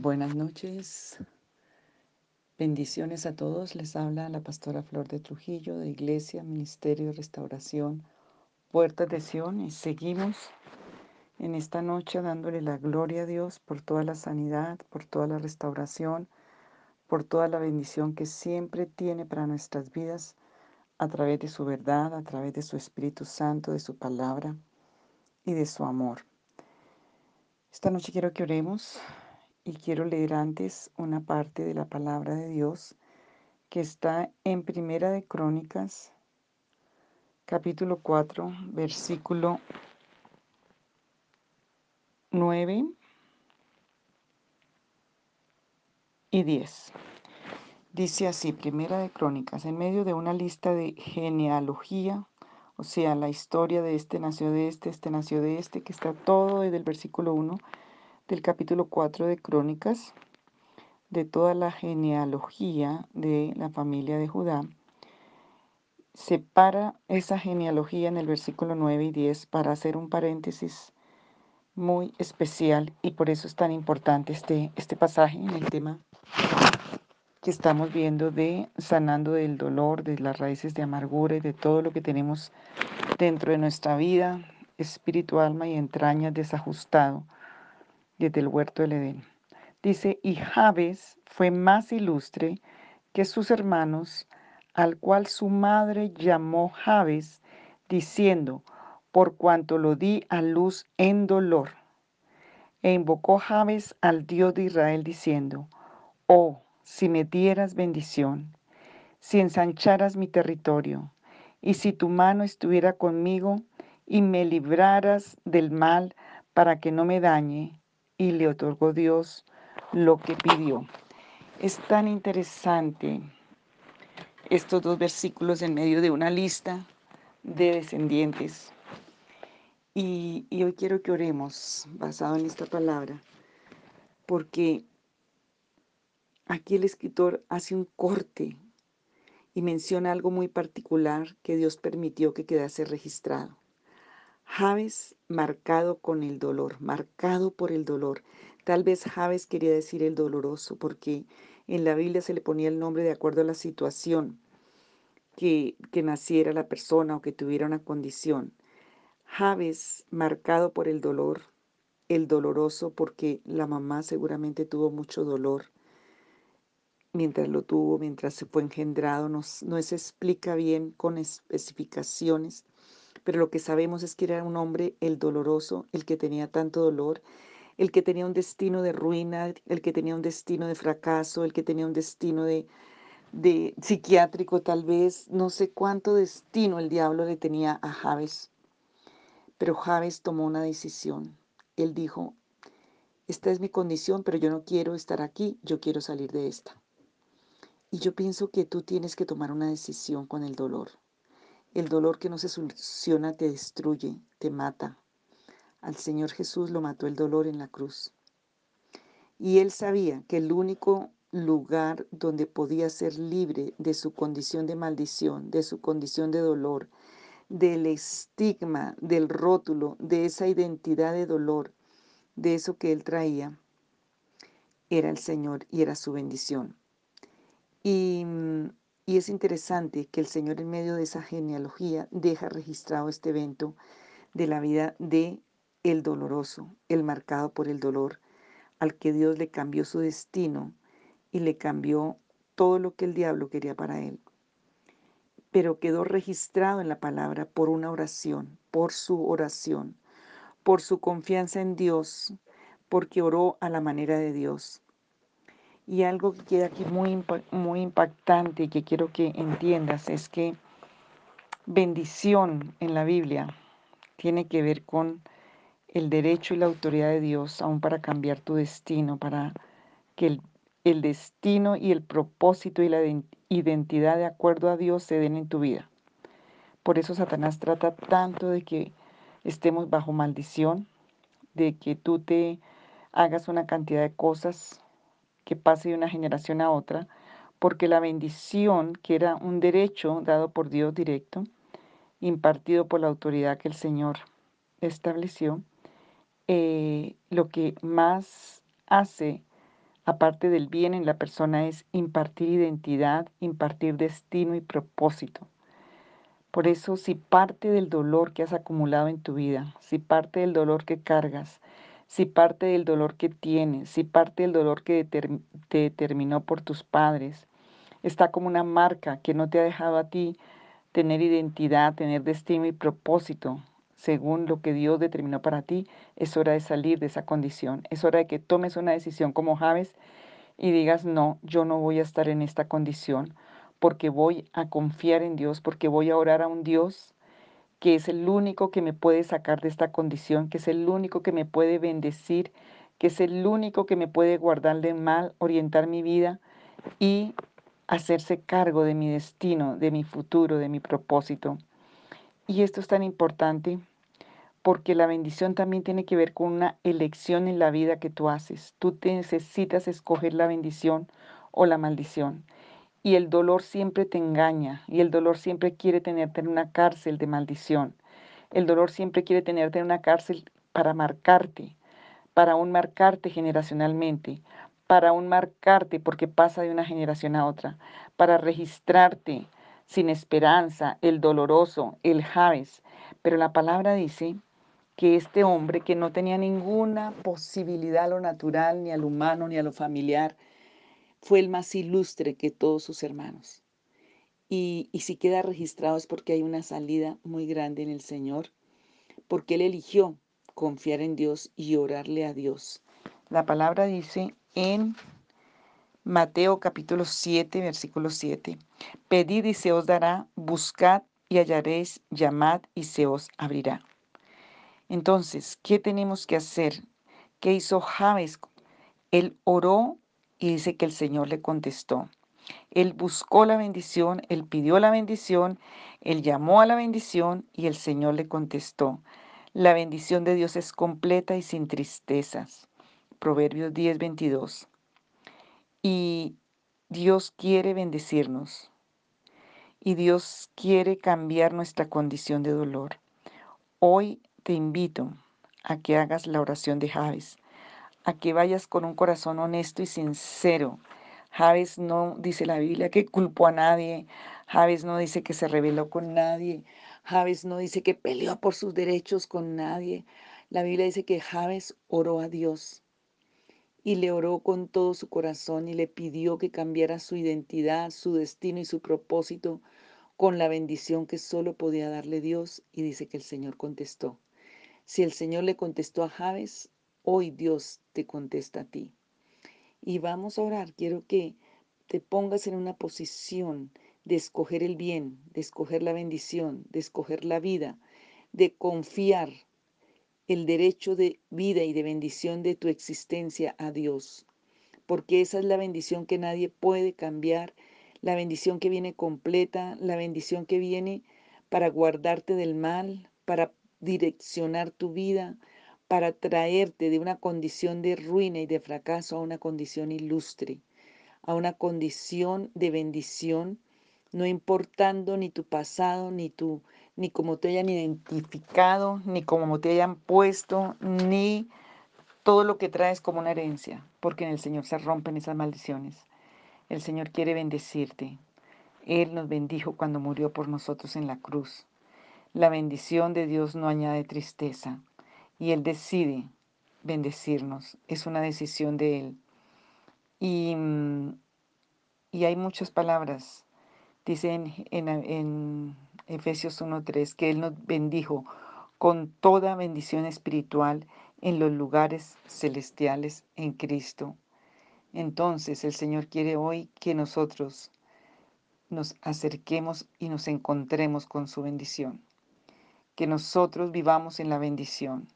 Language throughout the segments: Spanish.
Buenas noches, bendiciones a todos. Les habla la pastora Flor de Trujillo de Iglesia, Ministerio de Restauración, Puertas de Sion y seguimos en esta noche dándole la gloria a Dios por toda la sanidad, por toda la restauración, por toda la bendición que siempre tiene para nuestras vidas a través de su verdad, a través de su Espíritu Santo, de su palabra y de su amor. Esta noche quiero que oremos y quiero leer antes una parte de la palabra de Dios que está en Primera de Crónicas, capítulo 4, versículo 9 y 10. Dice así, Primera de Crónicas, en medio de una lista de genealogía, o sea, la historia de este nació de este, este nació de este, que está todo desde el versículo 1 del capítulo 4 de Crónicas, de toda la genealogía de la familia de Judá, separa esa genealogía en el versículo 9 y 10 para hacer un paréntesis muy especial y por eso es tan importante este, este pasaje en el tema que estamos viendo de sanando del dolor, de las raíces de amargura y de todo lo que tenemos dentro de nuestra vida, espíritu, alma y entrañas desajustado desde el huerto del Edén. Dice, y Jabes fue más ilustre que sus hermanos, al cual su madre llamó Jabes, diciendo, por cuanto lo di a luz en dolor. E invocó Jabes al Dios de Israel, diciendo, oh, si me dieras bendición, si ensancharas mi territorio, y si tu mano estuviera conmigo y me libraras del mal para que no me dañe, y le otorgó Dios lo que pidió. Es tan interesante estos dos versículos en medio de una lista de descendientes. Y, hoy quiero que oremos basado en esta palabra, porque aquí el escritor hace un corte y menciona algo muy particular que Dios permitió que quedase registrado. Javes marcado con el dolor, marcado por el dolor. Tal vez Javes quería decir el doloroso, porque en la Biblia se le ponía el nombre de acuerdo a la situación que, que naciera la persona o que tuviera una condición. Javes marcado por el dolor, el doloroso, porque la mamá seguramente tuvo mucho dolor mientras lo tuvo, mientras se fue engendrado, no, no se explica bien con especificaciones pero lo que sabemos es que era un hombre el doloroso, el que tenía tanto dolor, el que tenía un destino de ruina, el que tenía un destino de fracaso, el que tenía un destino de, de psiquiátrico tal vez, no sé cuánto destino el diablo le tenía a Javes. Pero Javes tomó una decisión. Él dijo, esta es mi condición, pero yo no quiero estar aquí, yo quiero salir de esta. Y yo pienso que tú tienes que tomar una decisión con el dolor. El dolor que no se soluciona te destruye, te mata. Al Señor Jesús lo mató el dolor en la cruz. Y él sabía que el único lugar donde podía ser libre de su condición de maldición, de su condición de dolor, del estigma, del rótulo, de esa identidad de dolor, de eso que él traía, era el Señor y era su bendición. Y mm, y es interesante que el Señor en medio de esa genealogía deja registrado este evento de la vida de el doloroso, el marcado por el dolor, al que Dios le cambió su destino y le cambió todo lo que el diablo quería para él. Pero quedó registrado en la palabra por una oración, por su oración, por su confianza en Dios, porque oró a la manera de Dios. Y algo que queda aquí muy, muy impactante y que quiero que entiendas es que bendición en la Biblia tiene que ver con el derecho y la autoridad de Dios, aún para cambiar tu destino, para que el, el destino y el propósito y la identidad de acuerdo a Dios se den en tu vida. Por eso Satanás trata tanto de que estemos bajo maldición, de que tú te hagas una cantidad de cosas que pase de una generación a otra, porque la bendición, que era un derecho dado por Dios directo, impartido por la autoridad que el Señor estableció, eh, lo que más hace aparte del bien en la persona, es impartir identidad, impartir destino y propósito. Por eso, si parte del dolor que has acumulado en tu vida, si parte del dolor que cargas, si parte del dolor que tienes, si parte del dolor que te determinó por tus padres, está como una marca que no te ha dejado a ti tener identidad, tener destino y propósito, según lo que Dios determinó para ti, es hora de salir de esa condición. Es hora de que tomes una decisión como Javes y digas, no, yo no voy a estar en esta condición porque voy a confiar en Dios, porque voy a orar a un Dios que es el único que me puede sacar de esta condición, que es el único que me puede bendecir, que es el único que me puede guardar del mal, orientar mi vida y hacerse cargo de mi destino, de mi futuro, de mi propósito. Y esto es tan importante porque la bendición también tiene que ver con una elección en la vida que tú haces. Tú necesitas escoger la bendición o la maldición. Y el dolor siempre te engaña y el dolor siempre quiere tenerte en una cárcel de maldición. El dolor siempre quiere tenerte en una cárcel para marcarte, para aún marcarte generacionalmente, para aún marcarte porque pasa de una generación a otra, para registrarte sin esperanza, el doloroso, el Javes. Pero la palabra dice que este hombre que no tenía ninguna posibilidad a lo natural, ni a lo humano, ni a lo familiar, fue el más ilustre que todos sus hermanos. Y, si queda registrado es porque hay una salida muy grande en el Señor, porque Él eligió confiar en Dios y orarle a Dios. La palabra dice en Mateo capítulo 7, versículo 7, Pedid y se os dará, buscad y hallaréis, llamad y se os abrirá. Entonces, ¿qué tenemos que hacer? ¿Qué hizo Javes? Él oró y dice que el Señor le contestó. Él buscó la bendición, él pidió la bendición, él llamó a la bendición y el Señor le contestó. La bendición de Dios es completa y sin tristezas. Proverbios 10, 22. Y Dios quiere bendecirnos. Y Dios quiere cambiar nuestra condición de dolor. Hoy te invito a que hagas la oración de Javes a que vayas con un corazón honesto y sincero. Javes no dice la Biblia que culpó a nadie. Javes no dice que se rebeló con nadie. Javes no dice que peleó por sus derechos con nadie. La Biblia dice que Javes oró a Dios y le oró con todo su corazón y le pidió que cambiara su identidad, su destino y su propósito con la bendición que solo podía darle Dios y dice que el Señor contestó. Si el Señor le contestó a Javes, Hoy Dios te contesta a ti. Y vamos a orar. Quiero que te pongas en una posición de escoger el bien, de escoger la bendición, de escoger la vida, de confiar el derecho de vida y de bendición de tu existencia a Dios. Porque esa es la bendición que nadie puede cambiar, la bendición que viene completa, la bendición que viene para guardarte del mal, para direccionar tu vida, para traerte de una condición de ruina y de fracaso a una condición ilustre, a una condición de bendición, no importando ni tu pasado, ni tu ni cómo te hayan identificado, ni cómo te hayan puesto, ni todo lo que traes como una herencia, porque en el Señor se rompen esas maldiciones. El Señor quiere bendecirte. Él nos bendijo cuando murió por nosotros en la cruz. La bendición de Dios no añade tristeza y Él decide bendecirnos. Es una decisión de Él. Y, mm, y hay muchas palabras. Dice en, en, en Efesios 1.3 que Él nos bendijo con toda bendición espiritual en los lugares celestiales en Cristo. Entonces el Señor quiere hoy que nosotros nos acerquemos y nos encontremos con su bendición. Que nosotros vivamos en la bendición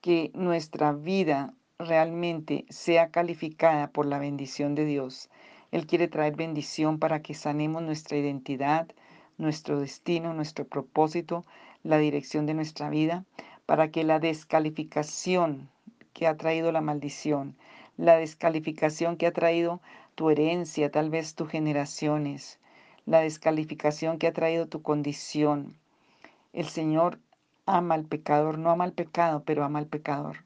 que nuestra vida realmente sea calificada por la bendición de Dios. Él quiere traer bendición para que sanemos nuestra identidad, nuestro destino, nuestro propósito, la dirección de nuestra vida, para que la descalificación que ha traído la maldición, la descalificación que ha traído tu herencia, tal vez tus generaciones, la descalificación que ha traído tu condición, el Señor ama al pecador, no ama al pecado, pero ama al pecador.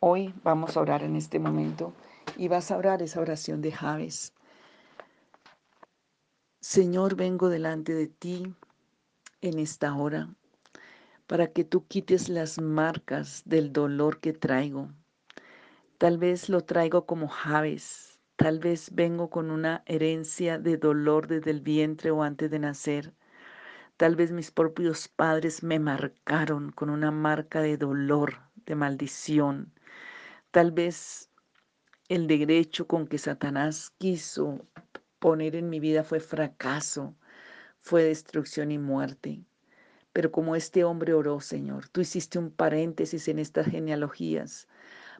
Hoy vamos a orar en este momento y vas a orar esa oración de Javes. Señor, vengo delante de ti en esta hora para que tú quites las marcas del dolor que traigo. Tal vez lo traigo como Javes, tal vez vengo con una herencia de dolor desde el vientre o antes de nacer. Tal vez mis propios padres me marcaron con una marca de dolor, de maldición. Tal vez el derecho con que Satanás quiso poner en mi vida fue fracaso, fue destrucción y muerte. Pero como este hombre oró, Señor, tú hiciste un paréntesis en estas genealogías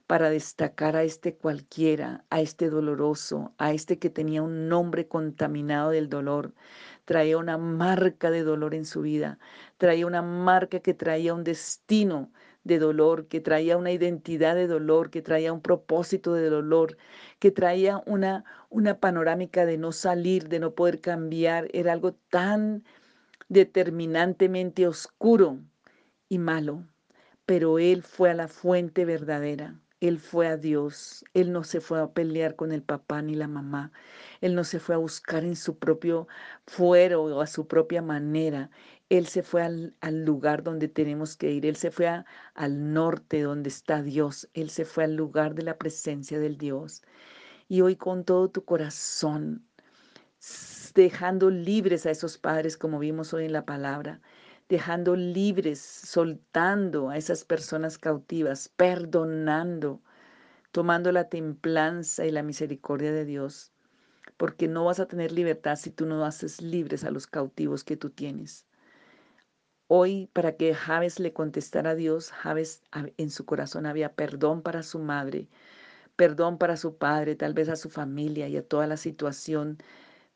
para destacar a este cualquiera, a este doloroso, a este que tenía un nombre contaminado del dolor, traía una marca de dolor en su vida, traía una marca que traía un destino de dolor, que traía una identidad de dolor, que traía un propósito de dolor, que traía una, una panorámica de no salir, de no poder cambiar. Era algo tan determinantemente oscuro y malo, pero él fue a la fuente verdadera. Él fue a Dios, Él no se fue a pelear con el papá ni la mamá, Él no se fue a buscar en su propio fuero o a su propia manera, Él se fue al, lugar donde tenemos que ir, Él se fue al norte donde está Dios, Él se fue al lugar de la presencia del Dios. Y hoy con todo tu corazón, dejando libres a esos padres como vimos hoy en la palabra, dejando libres, soltando a esas personas cautivas, perdonando, tomando la templanza y la misericordia de Dios, porque no vas a tener libertad si tú no haces libres a los cautivos que tú tienes. Hoy, para que Javes le contestara a Dios, Javes en su corazón había perdón para su madre, perdón para su padre, tal vez a su familia y a toda la situación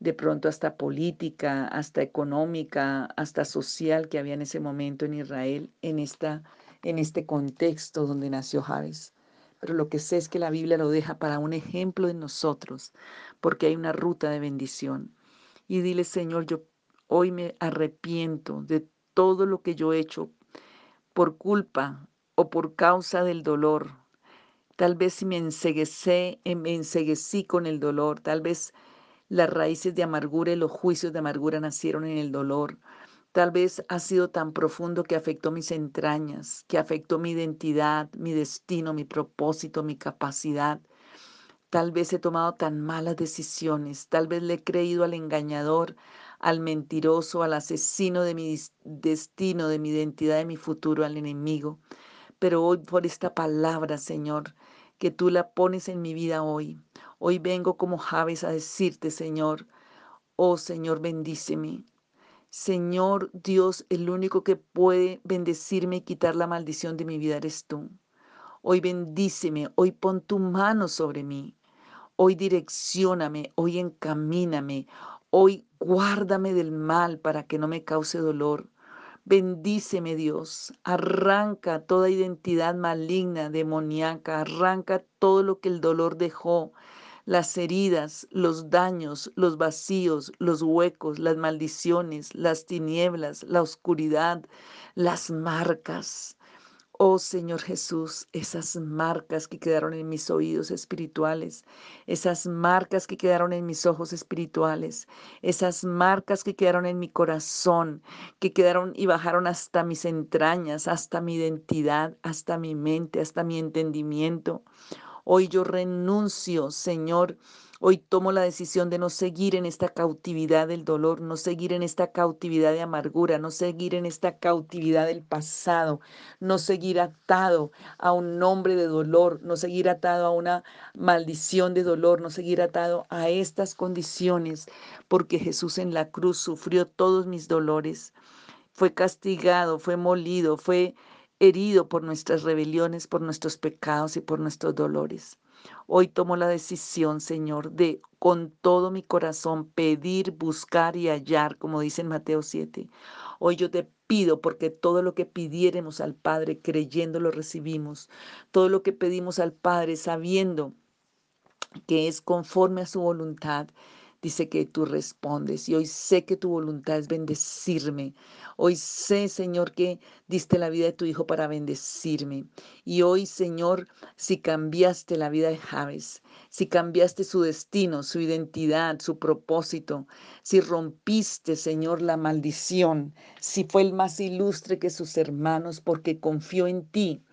de pronto hasta política, hasta económica, hasta social que había en ese momento en Israel, en, esta, en este contexto donde nació Javes. Pero lo que sé es que la Biblia lo deja para un ejemplo de nosotros, porque hay una ruta de bendición. Y dile, Señor, yo hoy me arrepiento de todo lo que yo he hecho por culpa o por causa del dolor. Tal vez si me enseguecé, me enseguecí con el dolor, tal vez las raíces de amargura y los juicios de amargura nacieron en el dolor. Tal vez ha sido tan profundo que afectó mis entrañas, que afectó mi identidad, mi destino, mi propósito, mi capacidad. Tal vez he tomado tan malas decisiones, tal vez le he creído al engañador, al mentiroso, al asesino de mi destino, de mi identidad, de mi futuro, al enemigo. Pero hoy por esta palabra, Señor, que tú la pones en mi vida hoy, Hoy vengo como Javes a decirte, Señor, oh Señor, bendíceme. Señor Dios, el único que puede bendecirme y quitar la maldición de mi vida eres tú. Hoy bendíceme, hoy pon tu mano sobre mí. Hoy direccióname, hoy encamíname, hoy guárdame del mal para que no me cause dolor. Bendíceme Dios, arranca toda identidad maligna, demoníaca, arranca todo lo que el dolor dejó, las heridas, los daños, los vacíos, los huecos, las maldiciones, las tinieblas, la oscuridad, las marcas. Oh Señor Jesús, esas marcas que quedaron en mis oídos espirituales, esas marcas que quedaron en mis ojos espirituales, esas marcas que quedaron en mi corazón, que quedaron y bajaron hasta mis entrañas, hasta mi identidad, hasta mi mente, hasta mi entendimiento. Hoy yo renuncio, Señor. Hoy tomo la decisión de no seguir en esta cautividad del dolor, no seguir en esta cautividad de amargura, no seguir en esta cautividad del pasado, no seguir atado a un nombre de dolor, no seguir atado a una maldición de dolor, no seguir atado a estas condiciones, porque Jesús en la cruz sufrió todos mis dolores, fue castigado, fue molido, fue herido por nuestras rebeliones, por nuestros pecados y por nuestros dolores. Hoy tomo la decisión, Señor, de con todo mi corazón pedir, buscar y hallar, como dice en Mateo 7. Hoy yo te pido porque todo lo que pidiéremos al Padre creyendo lo recibimos. Todo lo que pedimos al Padre sabiendo que es conforme a su voluntad. Dice que tú respondes. Y hoy sé que tu voluntad es bendecirme. Hoy sé, Señor, que diste la vida de tu Hijo para bendecirme. Y hoy, Señor, si cambiaste la vida de Javes, si cambiaste su destino, su identidad, su propósito, si rompiste, Señor, la maldición, si fue el más ilustre que sus hermanos porque confió en ti,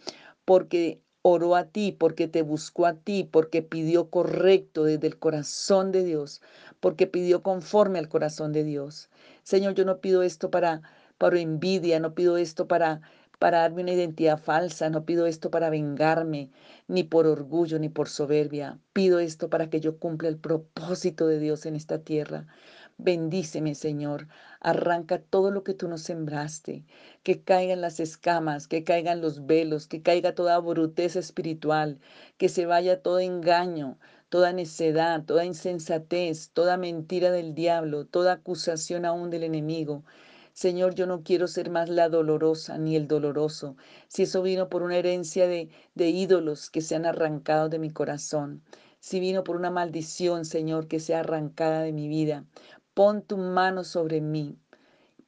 porque oró a ti, porque te buscó a ti, porque pidió correcto desde el corazón de Dios, porque pidió conforme al corazón de Dios. Señor, yo no pido esto para, para envidia, no pido esto para, para darme una identidad falsa, no pido esto para vengarme, ni por orgullo, ni por soberbia. Pido esto para que yo cumpla el propósito de Dios en esta tierra. Bendíceme, Señor. Arranca todo lo que tú nos sembraste. Que caigan las escamas, que caigan los velos, que caiga toda bruteza espiritual, que se vaya todo engaño, toda necedad, toda insensatez, toda mentira del diablo, toda acusación aún del enemigo. Señor, yo no quiero ser más la dolorosa ni el doloroso, si eso vino por una herencia de, de ídolos que se han arrancado de mi corazón, si vino por una maldición, Señor, que sea arrancada de mi vida. Pon tu mano sobre mí,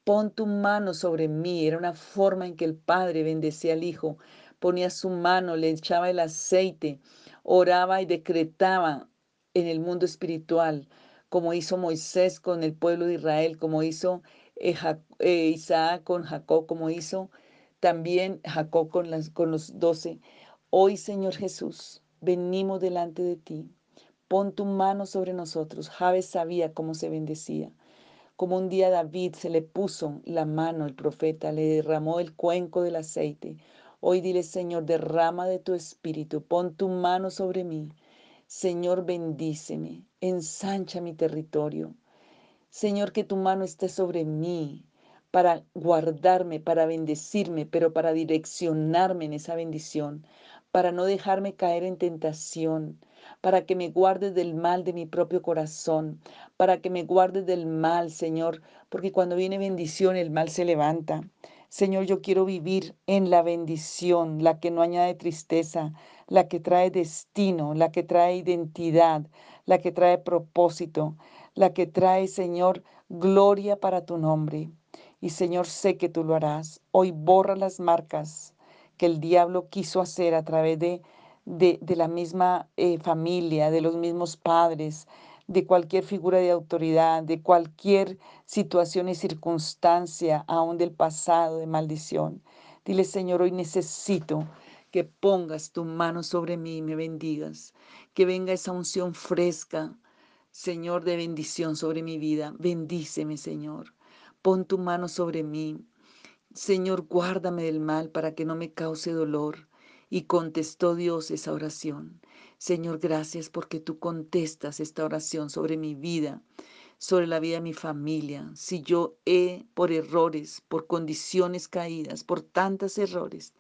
pon tu mano sobre mí. Era una forma en que el Padre bendecía al Hijo, ponía su mano, le echaba el aceite, oraba y decretaba en el mundo espiritual, como hizo Moisés con el pueblo de Israel, como hizo eh, eh, Isaac con Jacob, como hizo también Jacob con, con los doce. Hoy, Señor Jesús, venimos delante de ti. Pon tu mano sobre nosotros. Javes sabía cómo se bendecía. Como un día David se le puso la mano, el profeta le derramó el cuenco del aceite. Hoy dile, Señor, derrama de tu espíritu, pon tu mano sobre mí. Señor, bendíceme, ensancha mi territorio. Señor, que tu mano esté sobre mí para guardarme, para bendecirme, pero para direccionarme en esa bendición, para no dejarme caer en tentación, para que me guardes del mal de mi propio corazón, para que me guardes del mal, Señor, porque cuando viene bendición el mal se levanta. Señor, yo quiero vivir en la bendición, la que no añade tristeza, la que trae destino, la que trae identidad, la que trae propósito la que trae, Señor, gloria para tu nombre. Y Señor, sé que tú lo harás. Hoy borra las marcas que el diablo quiso hacer a través de, de, la misma eh, familia, de los mismos padres, de cualquier figura de autoridad, de cualquier situación y circunstancia, aún del pasado, de maldición. Dile, Señor, hoy necesito que pongas tu mano sobre mí y me bendigas, que venga esa unción fresca, Señor, de bendición sobre mi vida. Bendíceme, Señor. Pon tu mano sobre mí. Señor, guárdame del mal para que no me cause dolor. Y contestó Dios esa oración. Señor, gracias porque tú contestas esta oración sobre mi vida, sobre la vida de mi familia. Si yo he, por errores, por condiciones caídas, por tantos errores,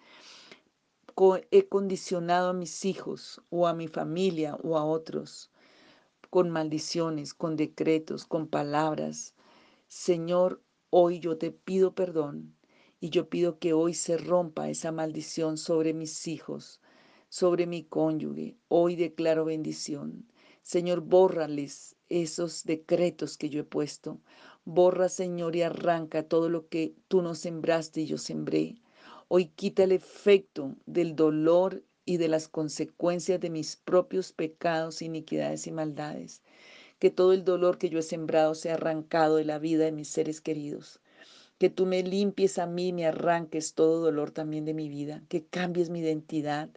he condicionado a mis hijos o a mi familia o a otros con maldiciones, con decretos, con palabras. Señor, hoy yo te pido perdón y yo pido que hoy se rompa esa maldición sobre mis hijos, sobre mi cónyuge. Hoy declaro bendición. Señor, bórrales esos decretos que yo he puesto. Borra, Señor, y arranca todo lo que tú no sembraste y yo sembré. Hoy quita el efecto del dolor y de las consecuencias de mis propios pecados, iniquidades y maldades. Que todo el dolor que yo he sembrado sea arrancado de la vida de mis seres queridos. Que tú me limpies a mí, me arranques todo dolor también de mi vida. Que cambies mi identidad.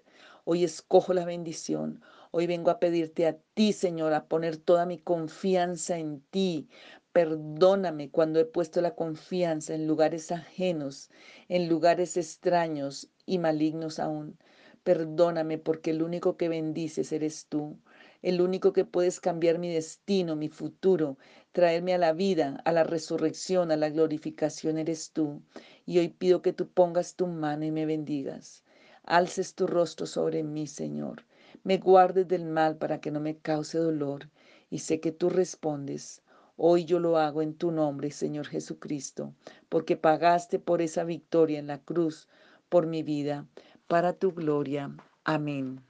Hoy escojo la bendición. Hoy vengo a pedirte a ti, Señor, a poner toda mi confianza en ti. Perdóname cuando he puesto la confianza en lugares ajenos, en lugares extraños y malignos aún. Perdóname porque el único que bendices eres tú. El único que puedes cambiar mi destino, mi futuro, traerme a la vida, a la resurrección, a la glorificación eres tú. Y hoy pido que tú pongas tu mano y me bendigas. Alces tu rostro sobre mí, Señor. Me guardes del mal para que no me cause dolor. Y sé que tú respondes. Hoy yo lo hago en tu nombre, Señor Jesucristo, porque pagaste por esa victoria en la cruz, por mi vida para tu gloria. Amén.